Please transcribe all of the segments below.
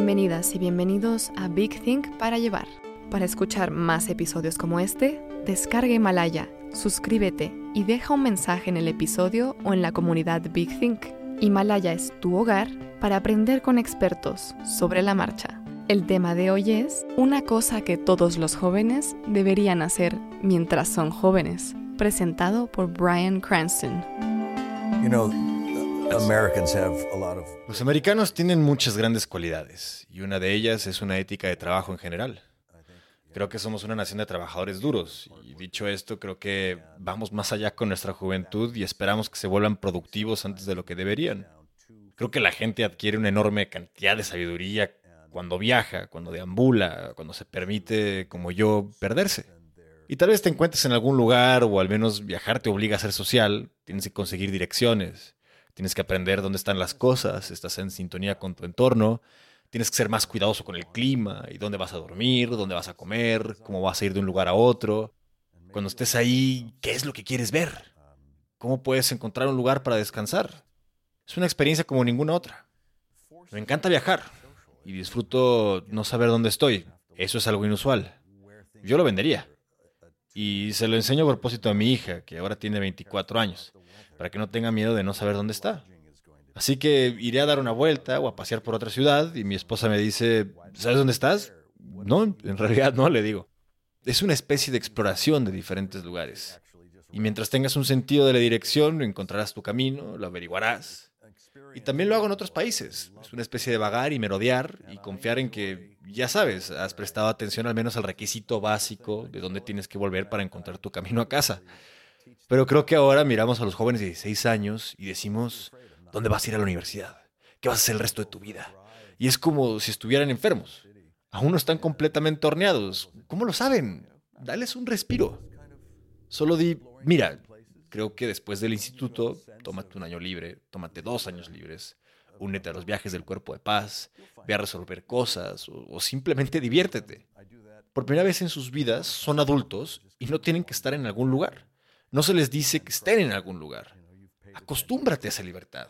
Bienvenidas y bienvenidos a Big Think para llevar. Para escuchar más episodios como este, descarga Himalaya, suscríbete y deja un mensaje en el episodio o en la comunidad Big Think. Himalaya es tu hogar para aprender con expertos sobre la marcha. El tema de hoy es una cosa que todos los jóvenes deberían hacer mientras son jóvenes, presentado por Brian Cranston. Los americanos tienen muchas grandes cualidades y una de ellas es una ética de trabajo en general. Creo que somos una nación de trabajadores duros y dicho esto, creo que vamos más allá con nuestra juventud y esperamos que se vuelvan productivos antes de lo que deberían. Creo que la gente adquiere una enorme cantidad de sabiduría cuando viaja, cuando deambula, cuando se permite, como yo, perderse. Y tal vez te encuentres en algún lugar o al menos viajar te obliga a ser social, tienes que conseguir direcciones, tienes que aprender dónde están las cosas, estás en sintonía con tu entorno, tienes que ser más cuidadoso con el clima y dónde vas a dormir, dónde vas a comer, cómo vas a ir de un lugar a otro. Cuando estés ahí, ¿qué es lo que quieres ver? ¿Cómo puedes encontrar un lugar para descansar? Es una experiencia como ninguna otra. Me encanta viajar y disfruto no saber dónde estoy. Eso es algo inusual. Yo lo vendería. Y se lo enseño a propósito a mi hija, que ahora tiene 24 años para que no tenga miedo de no saber dónde está. Así que iré a dar una vuelta o a pasear por otra ciudad y mi esposa me dice, ¿sabes dónde estás? No, en realidad no, le digo. Es una especie de exploración de diferentes lugares. Y mientras tengas un sentido de la dirección, encontrarás tu camino, lo averiguarás. Y también lo hago en otros países. Es una especie de vagar y merodear y confiar en que, ya sabes, has prestado atención al menos al requisito básico de dónde tienes que volver para encontrar tu camino a casa. Pero creo que ahora miramos a los jóvenes de 16 años y decimos, ¿dónde vas a ir a la universidad? ¿Qué vas a hacer el resto de tu vida? Y es como si estuvieran enfermos. Aún no están completamente horneados. ¿Cómo lo saben? Dales un respiro. Solo di, mira, creo que después del instituto, tómate un año libre, tómate dos años libres, únete a los viajes del cuerpo de paz, ve a resolver cosas o, o simplemente diviértete. Por primera vez en sus vidas son adultos y no tienen que estar en algún lugar. No se les dice que estén en algún lugar. Acostúmbrate a esa libertad.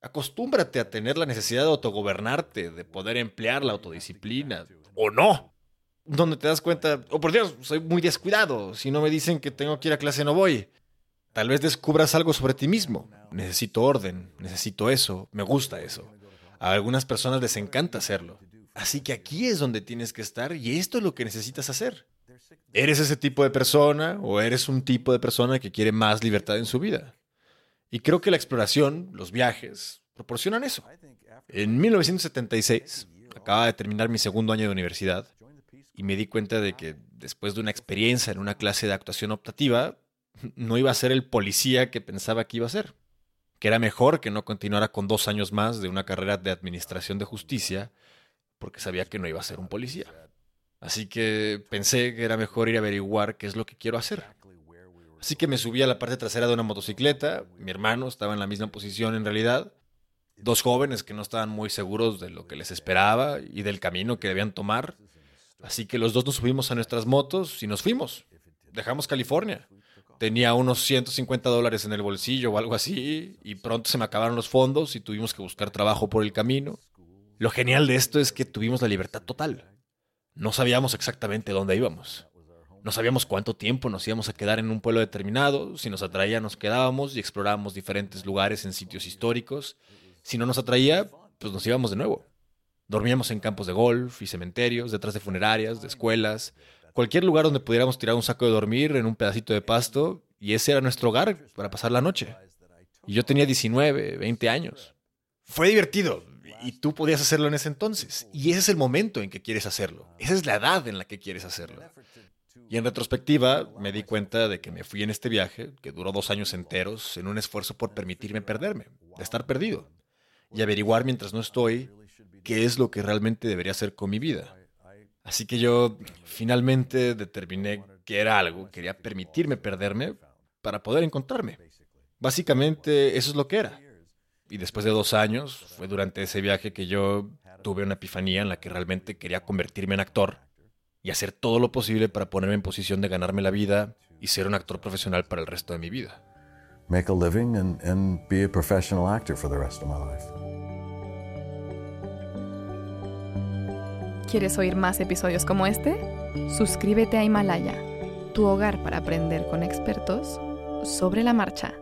Acostúmbrate a tener la necesidad de autogobernarte, de poder emplear la autodisciplina. ¿O no? Donde te das cuenta, oh por Dios, soy muy descuidado. Si no me dicen que tengo que ir a clase, no voy. Tal vez descubras algo sobre ti mismo. Necesito orden, necesito eso, me gusta eso. A algunas personas les encanta hacerlo. Así que aquí es donde tienes que estar y esto es lo que necesitas hacer. ¿Eres ese tipo de persona o eres un tipo de persona que quiere más libertad en su vida? Y creo que la exploración, los viajes, proporcionan eso. En 1976, acababa de terminar mi segundo año de universidad y me di cuenta de que después de una experiencia en una clase de actuación optativa, no iba a ser el policía que pensaba que iba a ser. Que era mejor que no continuara con dos años más de una carrera de administración de justicia porque sabía que no iba a ser un policía. Así que pensé que era mejor ir a averiguar qué es lo que quiero hacer. Así que me subí a la parte trasera de una motocicleta, mi hermano estaba en la misma posición en realidad, dos jóvenes que no estaban muy seguros de lo que les esperaba y del camino que debían tomar. Así que los dos nos subimos a nuestras motos y nos fuimos. Dejamos California. Tenía unos 150 dólares en el bolsillo o algo así y pronto se me acabaron los fondos y tuvimos que buscar trabajo por el camino. Lo genial de esto es que tuvimos la libertad total. No sabíamos exactamente dónde íbamos. No sabíamos cuánto tiempo nos íbamos a quedar en un pueblo determinado. Si nos atraía, nos quedábamos y explorábamos diferentes lugares en sitios históricos. Si no nos atraía, pues nos íbamos de nuevo. Dormíamos en campos de golf y cementerios, detrás de funerarias, de escuelas, cualquier lugar donde pudiéramos tirar un saco de dormir en un pedacito de pasto, y ese era nuestro hogar para pasar la noche. Y yo tenía 19, 20 años. Fue divertido, y tú podías hacerlo en ese entonces. Y ese es el momento en que quieres hacerlo. Esa es la edad en la que quieres hacerlo. Y en retrospectiva me di cuenta de que me fui en este viaje, que duró dos años enteros, en un esfuerzo por permitirme perderme, de estar perdido, y averiguar mientras no estoy qué es lo que realmente debería hacer con mi vida. Así que yo finalmente determiné que era algo, quería permitirme perderme para poder encontrarme. Básicamente eso es lo que era. Y después de dos años, fue durante ese viaje que yo tuve una epifanía en la que realmente quería convertirme en actor y hacer todo lo posible para ponerme en posición de ganarme la vida y ser un actor profesional para el resto de mi vida. Make a living and, and be a professional actor for the rest of my life. ¿Quieres oír más episodios como este? Suscríbete a Himalaya, tu hogar para aprender con expertos sobre la marcha.